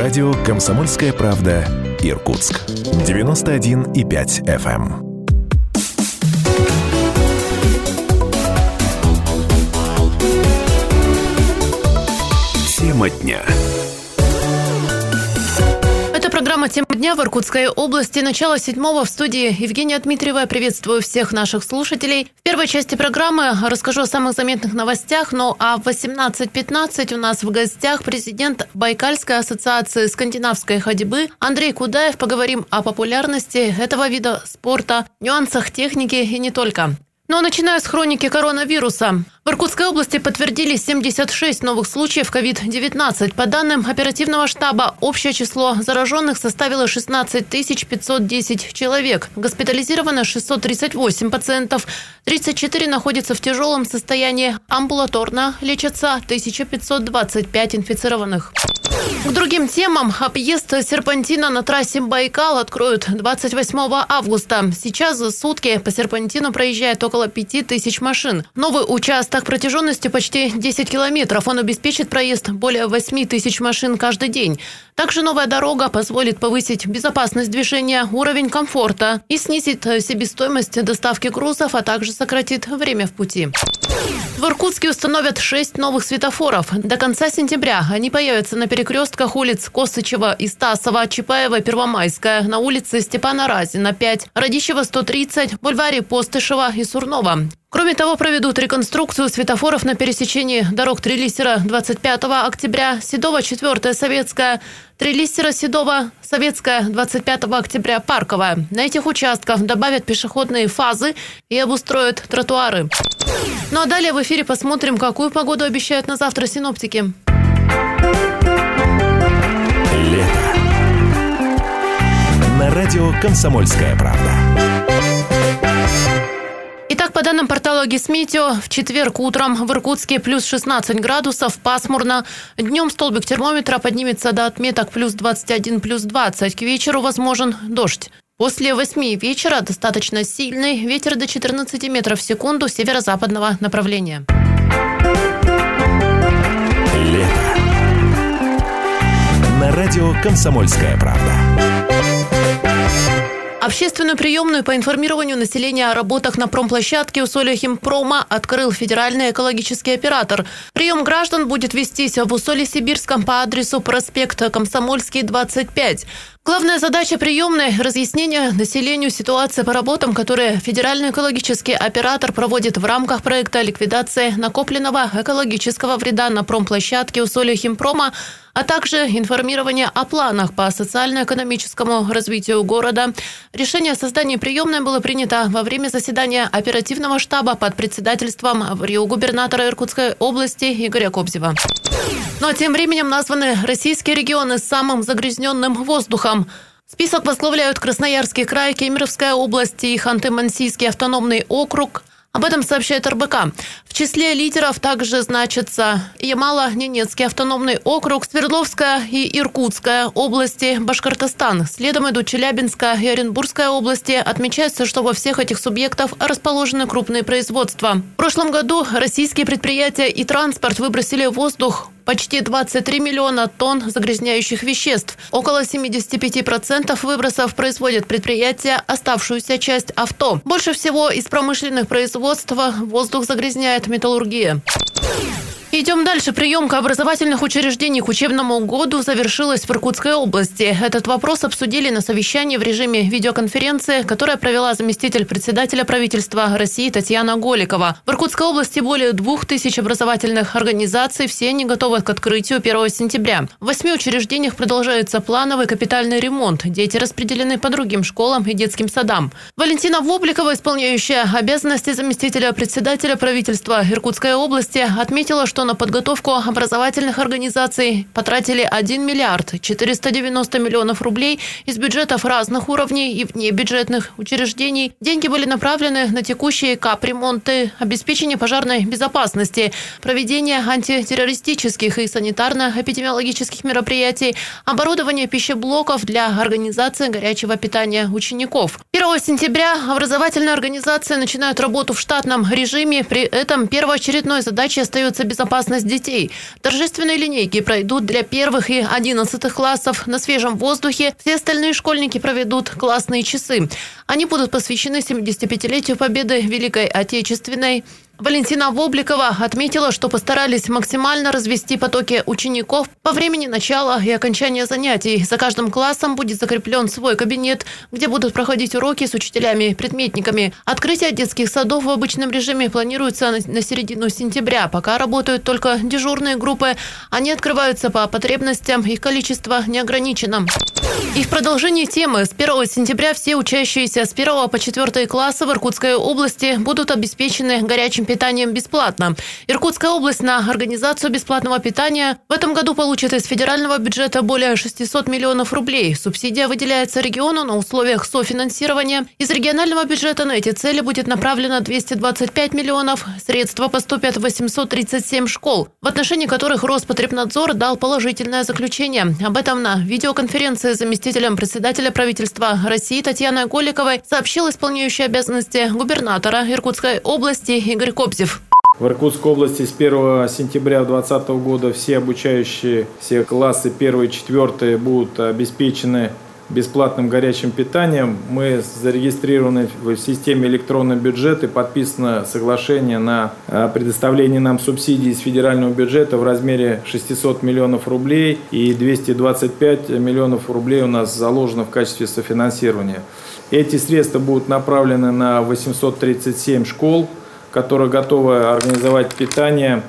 Радио «Комсомольская правда» Иркутск. 91,5 FM. Тема дня. Программа «Тема дня» в Иркутской области. Начало седьмого в студии Евгения Дмитриева. Приветствую всех наших слушателей. В первой части программы расскажу о самых заметных новостях. Ну а в 18.15 у нас в гостях президент Байкальской ассоциации скандинавской ходьбы Андрей Кудаев. Поговорим о популярности этого вида спорта, нюансах техники и не только. Но начиная с хроники коронавируса. В Иркутской области подтвердились 76 новых случаев COVID-19. По данным оперативного штаба, общее число зараженных составило 16 510 человек. Госпитализировано 638 пациентов. 34 находятся в тяжелом состоянии. Амбулаторно лечатся 1525 инфицированных. К другим темам. Объезд серпантина на трассе Байкал откроют 28 августа. Сейчас за сутки по серпантину проезжает около 5 тысяч машин. Новый участок протяженностью почти 10 километров. Он обеспечит проезд более 8 тысяч машин каждый день. Также новая дорога позволит повысить безопасность движения, уровень комфорта и снизит себестоимость доставки грузов, а также сократит время в пути. В Иркутске установят 6 новых светофоров. До конца сентября они появятся на перекрестках улиц Косычева и Стасова, Чапаева, Первомайская, на улице Степана Разина 5, Радищева 130, бульваре Постышева и Сурнова. Кроме того, проведут реконструкцию светофоров на пересечении дорог Трилистера 25 октября, Седова 4 Советская, Трилистера Седова, Советская 25 октября, Парковая. На этих участках добавят пешеходные фазы и обустроят тротуары. Ну а далее в эфире посмотрим, какую погоду обещают на завтра синоптики. Радио «Комсомольская правда». Итак, по данным портала Гисметео, в четверг утром в Иркутске плюс 16 градусов, пасмурно. Днем столбик термометра поднимется до отметок плюс 21, плюс 20. К вечеру возможен дождь. После 8 вечера достаточно сильный ветер до 14 метров в секунду северо-западного направления. Лето. На радио «Комсомольская правда». Общественную приемную по информированию населения о работах на промплощадке Усолья Химпрома открыл федеральный экологический оператор. Прием граждан будет вестись в Усолье-Сибирском по адресу проспекта Комсомольский, 25. Главная задача приемной – разъяснение населению ситуации по работам, которые федеральный экологический оператор проводит в рамках проекта ликвидации накопленного экологического вреда на промплощадке Усолья Химпрома, а также информирование о планах по социально-экономическому развитию города. Решение о создании приемной было принято во время заседания оперативного штаба под председательством в Рио губернатора Иркутской области Игоря Кобзева. Но тем временем названы российские регионы с самым загрязненным воздухом. Список возглавляют Красноярский край, Кемеровская область и Ханты-Мансийский автономный округ. Об этом сообщает РБК. В числе лидеров также значатся Ямало-Ненецкий автономный округ, Свердловская и Иркутская области, Башкортостан. Следом идут Челябинская и Оренбургская области. Отмечается, что во всех этих субъектах расположены крупные производства. В прошлом году российские предприятия и транспорт выбросили в воздух почти 23 миллиона тонн загрязняющих веществ. Около 75% выбросов производят предприятия, оставшуюся часть авто. Больше всего из промышленных производств воздух загрязняет металлургия. Идем дальше. Приемка образовательных учреждений к учебному году завершилась в Иркутской области. Этот вопрос обсудили на совещании в режиме видеоконференции, которая провела заместитель председателя правительства России Татьяна Голикова. В Иркутской области более двух тысяч образовательных организаций. Все они готовы к открытию 1 сентября. В восьми учреждениях продолжается плановый капитальный ремонт. Дети распределены по другим школам и детским садам. Валентина Вобликова, исполняющая обязанности заместителя председателя правительства Иркутской области, отметила, что что на подготовку образовательных организаций потратили 1 миллиард 490 миллионов рублей из бюджетов разных уровней и внебюджетных учреждений. Деньги были направлены на текущие капремонты, обеспечение пожарной безопасности, проведение антитеррористических и санитарно-эпидемиологических мероприятий, оборудование пищеблоков для организации горячего питания учеников. 1 сентября образовательные организации начинают работу в штатном режиме. При этом первоочередной задачей остается безопасность безопасность детей. Торжественные линейки пройдут для первых и одиннадцатых классов. На свежем воздухе все остальные школьники проведут классные часы. Они будут посвящены 75-летию победы Великой Отечественной. Валентина Вобликова отметила, что постарались максимально развести потоки учеников по времени начала и окончания занятий. За каждым классом будет закреплен свой кабинет, где будут проходить уроки с учителями и предметниками. Открытие детских садов в обычном режиме планируется на середину сентября. Пока работают только дежурные группы. Они открываются по потребностям, их количество не ограничено. И в продолжении темы с 1 сентября все учащиеся с 1 по 4 класса в Иркутской области будут обеспечены горячим питанием бесплатно. Иркутская область на организацию бесплатного питания в этом году получит из федерального бюджета более 600 миллионов рублей. Субсидия выделяется региону на условиях софинансирования. Из регионального бюджета на эти цели будет направлено 225 миллионов. Средства поступят в 837 школ, в отношении которых Роспотребнадзор дал положительное заключение. Об этом на видеоконференции заместителем председателя правительства России Татьяной Голиковой сообщил исполняющий обязанности губернатора Иркутской области Игорь Кобзев. В Иркутской области с 1 сентября 2020 года все обучающие, все классы 1 и 4 будут обеспечены бесплатным горячим питанием. Мы зарегистрированы в системе электронный бюджет и подписано соглашение на э, предоставление нам субсидий из федерального бюджета в размере 600 миллионов рублей и 225 миллионов рублей у нас заложено в качестве софинансирования. Эти средства будут направлены на 837 школ, которая готова организовать питание,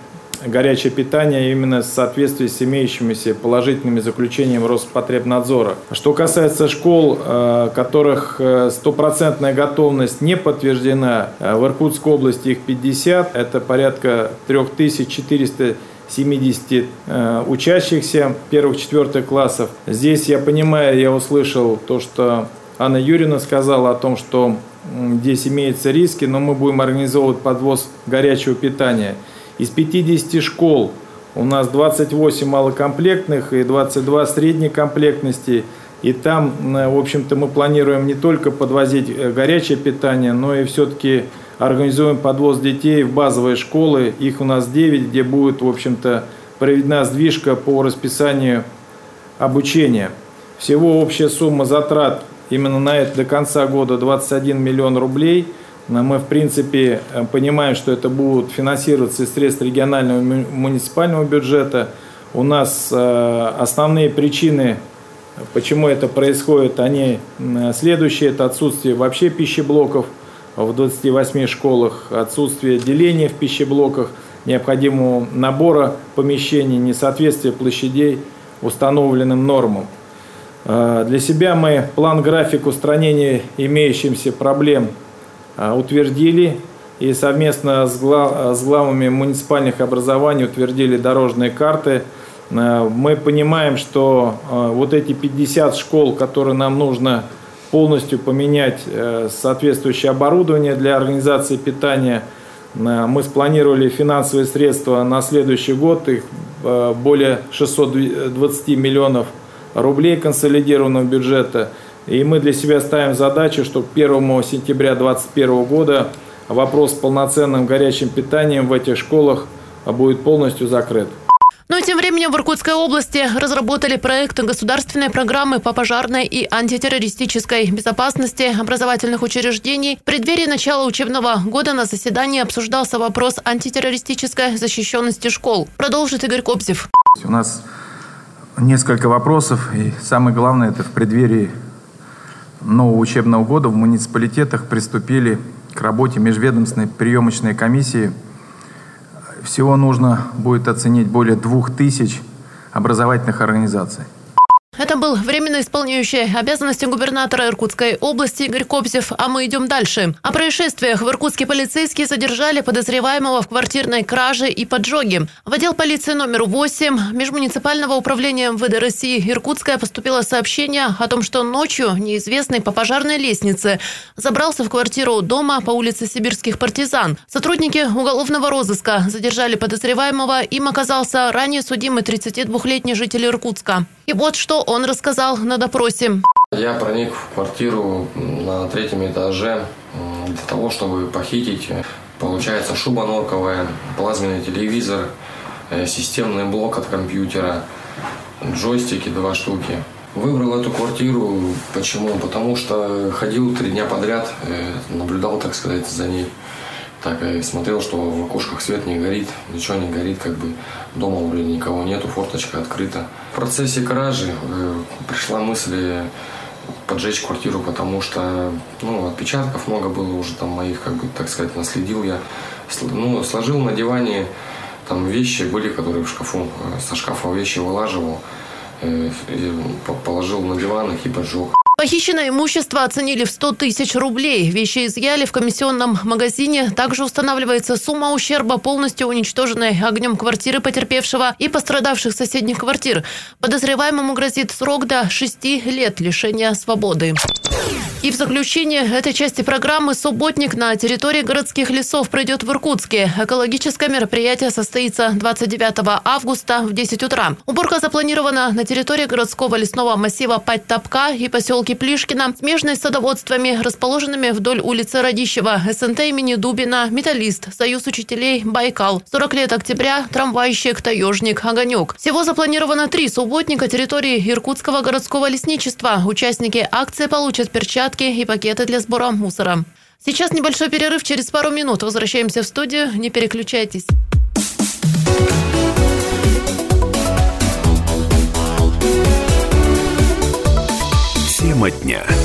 горячее питание именно в соответствии с имеющимися положительными заключениями Роспотребнадзора. Что касается школ, э, которых э, стопроцентная готовность не подтверждена, э, в Иркутской области их 50, это порядка 3400 70 э, учащихся первых-четвертых классов. Здесь я понимаю, я услышал то, что Анна Юрьевна сказала о том, что здесь имеются риски, но мы будем организовывать подвоз горячего питания. Из 50 школ у нас 28 малокомплектных и 22 средней комплектности. И там, в общем-то, мы планируем не только подвозить э, горячее питание, но и все-таки организуем подвоз детей в базовые школы. Их у нас 9, где будет, в общем-то, проведена сдвижка по расписанию обучения. Всего общая сумма затрат именно на это до конца года 21 миллион рублей. Мы, в принципе, э, понимаем, что это будут финансироваться из средств регионального муниципального бюджета. У нас э, основные причины, почему это происходит, они следующие. Это отсутствие вообще пищеблоков в 28 школах, отсутствие деления в пищеблоках, необходимого набора помещений, несоответствие площадей установленным нормам. Э, для себя мы план-график устранения имеющихся проблем э, утвердили и совместно с, глав, с главами муниципальных образований утвердили дорожные карты. Э, мы понимаем, что вот эти 50 школ, которые нам нужно полностью поменять соответствующее оборудование для организации питания, мы спланировали финансовые средства на следующий год, их более 620 миллионов рублей консолидированного бюджета. И мы для себя ставим задачу, что к 1 сентября 2021 года вопрос с полноценным горячим питанием в этих школах будет полностью закрыт. Но ну тем временем в Иркутской области разработали проект государственной программы по пожарной и антитеррористической безопасности образовательных учреждений. В преддверии начала учебного года на заседании обсуждался вопрос антитеррористической защищенности школ. Продолжит Игорь Кобзев. У нас несколько вопросов. И самое главное, это в преддверии нового учебного года в муниципалитетах приступили к работе межведомственной приемочной комиссии. Всего нужно будет оценить более двух тысяч образовательных организаций. Это был временно исполняющий обязанности губернатора Иркутской области Игорь Кобзев. А мы идем дальше. О происшествиях в Иркутске полицейские задержали подозреваемого в квартирной краже и поджоге. В отдел полиции номер 8 Межмуниципального управления МВД России Иркутская поступило сообщение о том, что ночью неизвестный по пожарной лестнице забрался в квартиру дома по улице Сибирских партизан. Сотрудники уголовного розыска задержали подозреваемого. Им оказался ранее судимый 32-летний житель Иркутска. И вот что он рассказал на допросе. Я проник в квартиру на третьем этаже для того, чтобы похитить, получается, шуба норковая, плазменный телевизор, э, системный блок от компьютера, джойстики два штуки. Выбрал эту квартиру. Почему? Потому что ходил три дня подряд, э, наблюдал, так сказать, за ней. Так, и смотрел, что в окошках свет не горит, ничего не горит, как бы дома вроде никого нету, форточка открыта. В процессе кражи э, пришла мысль поджечь квартиру, потому что ну, отпечатков много было уже там моих, как бы, так сказать, наследил я. Ну, сложил на диване там вещи были, которые в шкафу, э, со шкафа вещи вылаживал, э, положил на диван их и поджег. Похищенное имущество оценили в 100 тысяч рублей. Вещи изъяли в комиссионном магазине. Также устанавливается сумма ущерба, полностью уничтоженной огнем квартиры потерпевшего и пострадавших соседних квартир. Подозреваемому грозит срок до 6 лет лишения свободы. И в заключение этой части программы «Субботник» на территории городских лесов пройдет в Иркутске. Экологическое мероприятие состоится 29 августа в 10 утра. Уборка запланирована на территории городского лесного массива Пать-Топка и поселке Плишкина, смежной с садоводствами, расположенными вдоль улицы Радищева, СНТ имени Дубина, Металлист, Союз учителей Байкал, 40 лет октября, трамвайщик, таежник, Огонек. Всего запланировано три субботника территории Иркутского городского лесничества. Участники акции получат перчатки и пакеты для сбора мусора. Сейчас небольшой перерыв, через пару минут возвращаемся в студию. Не переключайтесь. Тема дня.